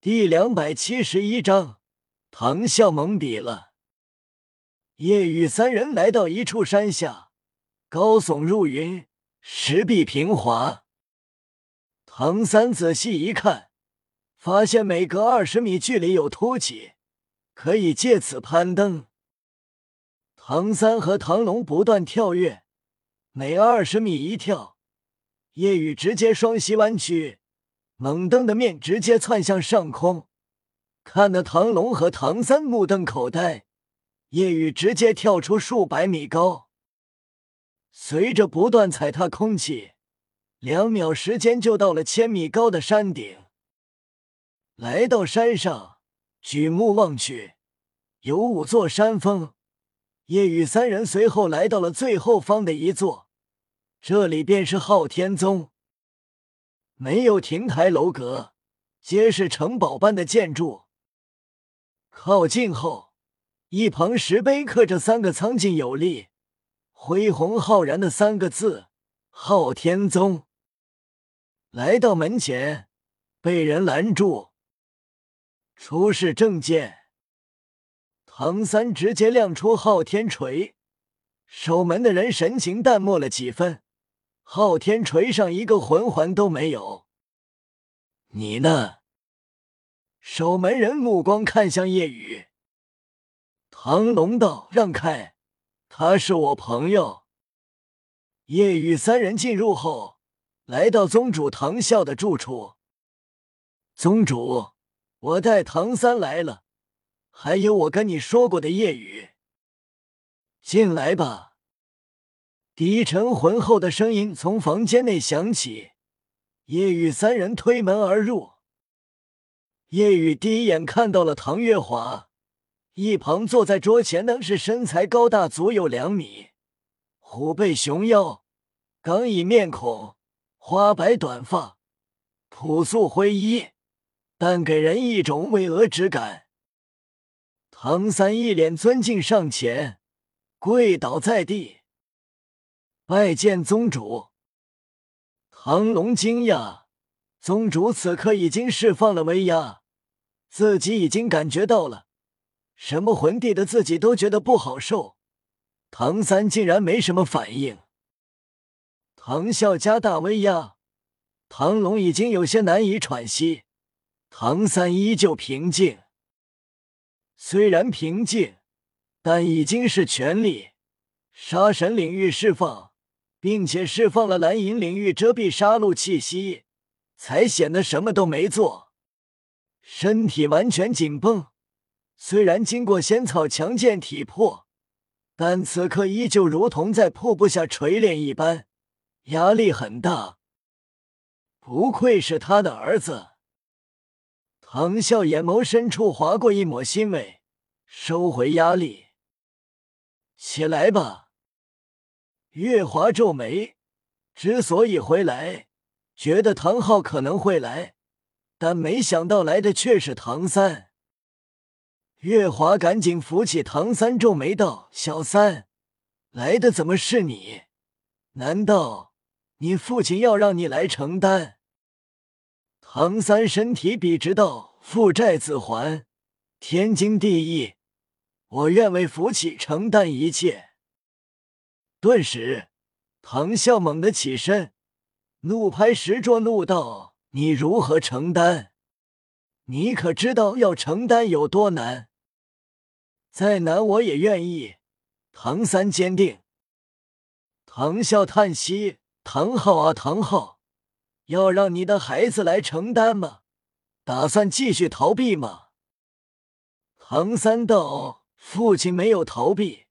第两百七十一章，唐啸懵逼了。夜雨三人来到一处山下，高耸入云，石壁平滑。唐三仔细一看，发现每隔二十米距离有凸起，可以借此攀登。唐三和唐龙不断跳跃，每二十米一跳，夜雨直接双膝弯曲。猛蹬的面直接窜向上空，看得唐龙和唐三目瞪口呆。夜雨直接跳出数百米高，随着不断踩踏空气，两秒时间就到了千米高的山顶。来到山上，举目望去，有五座山峰。夜雨三人随后来到了最后方的一座，这里便是昊天宗。没有亭台楼阁，皆是城堡般的建筑。靠近后，一旁石碑刻着三个苍劲有力、恢宏浩然的三个字“昊天宗”。来到门前，被人拦住，出示证件。唐三直接亮出昊天锤，守门的人神情淡漠了几分。昊天锤上一个魂环都没有，你呢？守门人目光看向夜雨，唐龙道：“让开，他是我朋友。”夜雨三人进入后，来到宗主唐啸的住处。宗主，我带唐三来了，还有我跟你说过的夜雨，进来吧。低沉浑厚的声音从房间内响起，叶雨三人推门而入。叶雨第一眼看到了唐月华，一旁坐在桌前的是身材高大，足有两米，虎背熊腰，刚毅面孔，花白短发，朴素灰衣，但给人一种巍峨之感。唐三一脸尊敬上前，跪倒在地。拜见宗主，唐龙惊讶，宗主此刻已经释放了威压，自己已经感觉到了，什么魂帝的自己都觉得不好受，唐三竟然没什么反应。唐啸加大威压，唐龙已经有些难以喘息，唐三依旧平静，虽然平静，但已经是全力，杀神领域释放。并且释放了蓝银领域遮蔽杀戮气息，才显得什么都没做，身体完全紧绷。虽然经过仙草强健体魄，但此刻依旧如同在瀑布下锤炼一般，压力很大。不愧是他的儿子。唐啸眼眸深处划过一抹欣慰，收回压力，起来吧。月华皱眉，之所以回来，觉得唐昊可能会来，但没想到来的却是唐三。月华赶紧扶起唐三，皱眉道：“小三，来的怎么是你？难道你父亲要让你来承担？”唐三身体笔直道：“父债子还，天经地义，我愿为福气承担一切。”顿时，唐啸猛地起身，怒拍石桌，怒道：“你如何承担？你可知道要承担有多难？再难我也愿意。”唐三坚定。唐啸叹息：“唐昊啊，唐昊，要让你的孩子来承担吗？打算继续逃避吗？”唐三道：“父亲没有逃避。”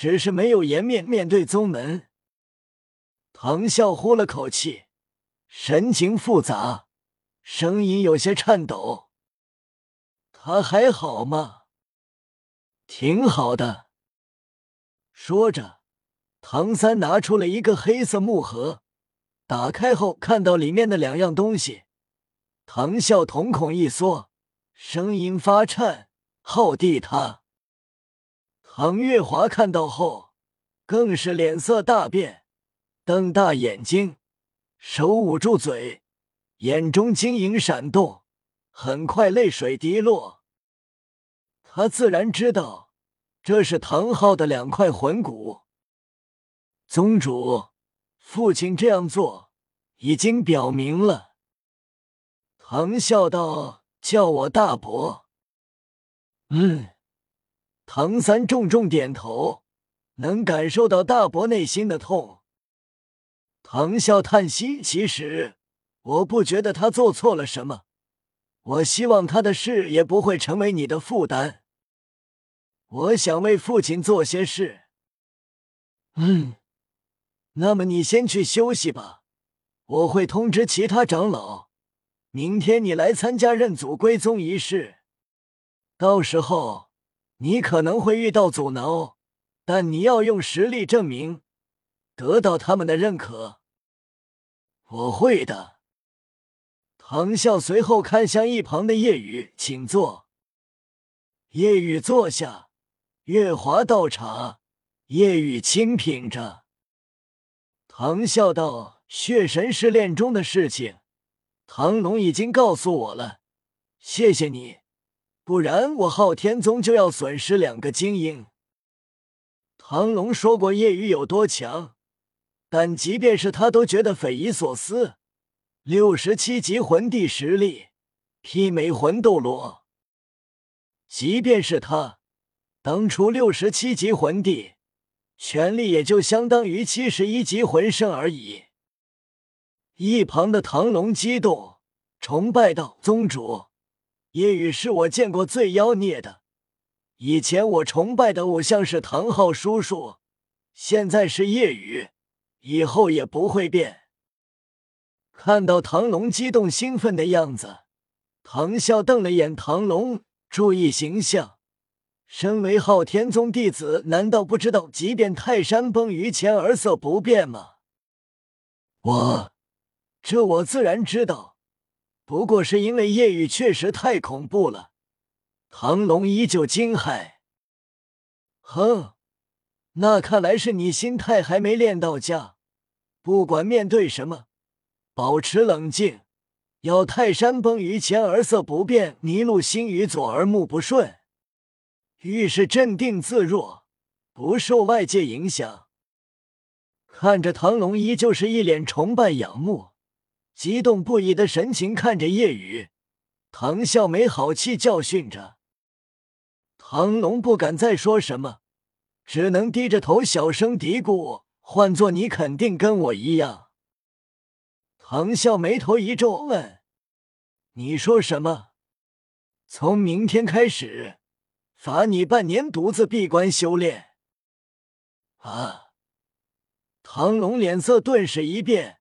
只是没有颜面面对宗门。唐啸呼了口气，神情复杂，声音有些颤抖。他还好吗？挺好的。说着，唐三拿出了一个黑色木盒，打开后看到里面的两样东西，唐啸瞳孔一缩，声音发颤：“浩弟他。”唐月华看到后，更是脸色大变，瞪大眼睛，手捂住嘴，眼中晶莹闪动，很快泪水滴落。他自然知道这是唐昊的两块魂骨。宗主，父亲这样做已经表明了。唐笑道：“叫我大伯。”嗯。唐三重重点头，能感受到大伯内心的痛。唐笑叹息：“其实我不觉得他做错了什么，我希望他的事也不会成为你的负担。我想为父亲做些事。”嗯，那么你先去休息吧，我会通知其他长老，明天你来参加认祖归宗仪式，到时候。你可能会遇到阻挠，但你要用实力证明，得到他们的认可。我会的。唐笑随后看向一旁的叶雨，请坐。叶雨坐下，月华倒茶，叶雨轻品着。唐笑道：“血神试炼中的事情，唐龙已经告诉我了，谢谢你。”不然我昊天宗就要损失两个精英。唐龙说过叶雨有多强，但即便是他都觉得匪夷所思。六十七级魂帝实力，媲美魂斗罗。即便是他当初六十七级魂帝，权力也就相当于七十一级魂圣而已。一旁的唐龙激动，崇拜道：“宗主。”叶雨是我见过最妖孽的。以前我崇拜的偶像是唐昊叔叔，现在是叶雨，以后也不会变。看到唐龙激动兴奋的样子，唐笑瞪了眼唐龙，注意形象。身为昊天宗弟子，难道不知道即便泰山崩于前而色不变吗？我，这我自然知道。不过是因为夜雨确实太恐怖了，唐龙依旧惊骇。哼，那看来是你心态还没练到家。不管面对什么，保持冷静，要泰山崩于前而色不变，泥路兴于左而目不顺，遇事镇定自若，不受外界影响。看着唐龙，依旧是一脸崇拜仰慕。激动不已的神情看着叶雨，唐笑没好气教训着。唐龙不敢再说什么，只能低着头小声嘀咕：“换做你，肯定跟我一样。”唐笑眉头一皱，问：“你说什么？从明天开始，罚你半年独自闭关修炼？”啊！唐龙脸色顿时一变。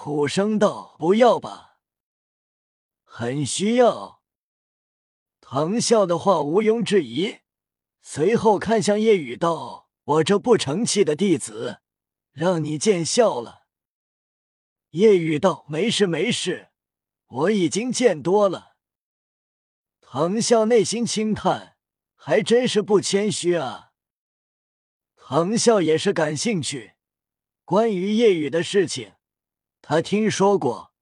苦声道：“不要吧，很需要。”唐笑的话毋庸置疑，随后看向叶雨道：“我这不成器的弟子，让你见笑了。”叶雨道：“没事没事，我已经见多了。”唐笑内心轻叹：“还真是不谦虚啊。”唐笑也是感兴趣，关于叶雨的事情。他听说过，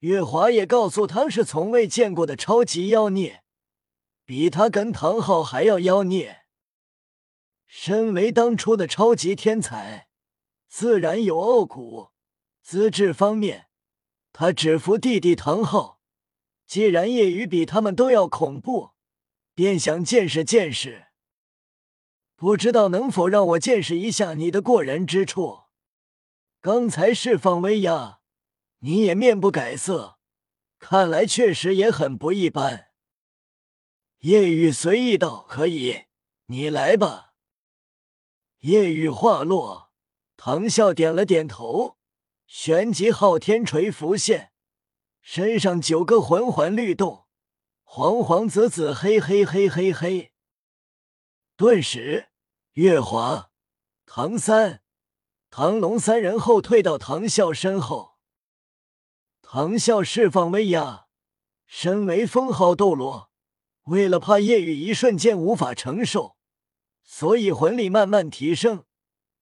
月华也告诉他是从未见过的超级妖孽，比他跟唐昊还要妖孽。身为当初的超级天才，自然有傲骨。资质方面，他只服弟弟唐昊。既然叶雨比他们都要恐怖，便想见识见识。不知道能否让我见识一下你的过人之处？刚才释放威压。你也面不改色，看来确实也很不一般。夜雨随意道：“可以，你来吧。”夜雨话落，唐笑点了点头，旋即昊天锤浮现，身上九个魂环律动，黄黄紫紫黑黑黑黑黑。顿时，月华、唐三、唐龙三人后退到唐笑身后。唐啸释放威压，身为封号斗罗，为了怕夜雨一瞬间无法承受，所以魂力慢慢提升，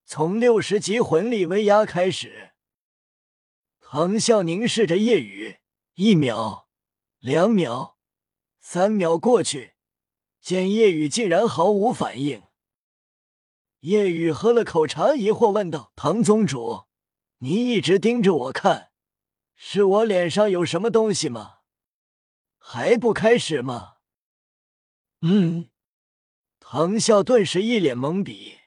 从六十级魂力威压开始。唐啸凝视着夜雨，一秒、两秒、三秒过去，见夜雨竟然毫无反应。夜雨喝了口茶，疑惑问道：“唐宗主，你一直盯着我看，是我脸上有什么东西吗？还不开始吗？”嗯。唐啸顿时一脸懵逼。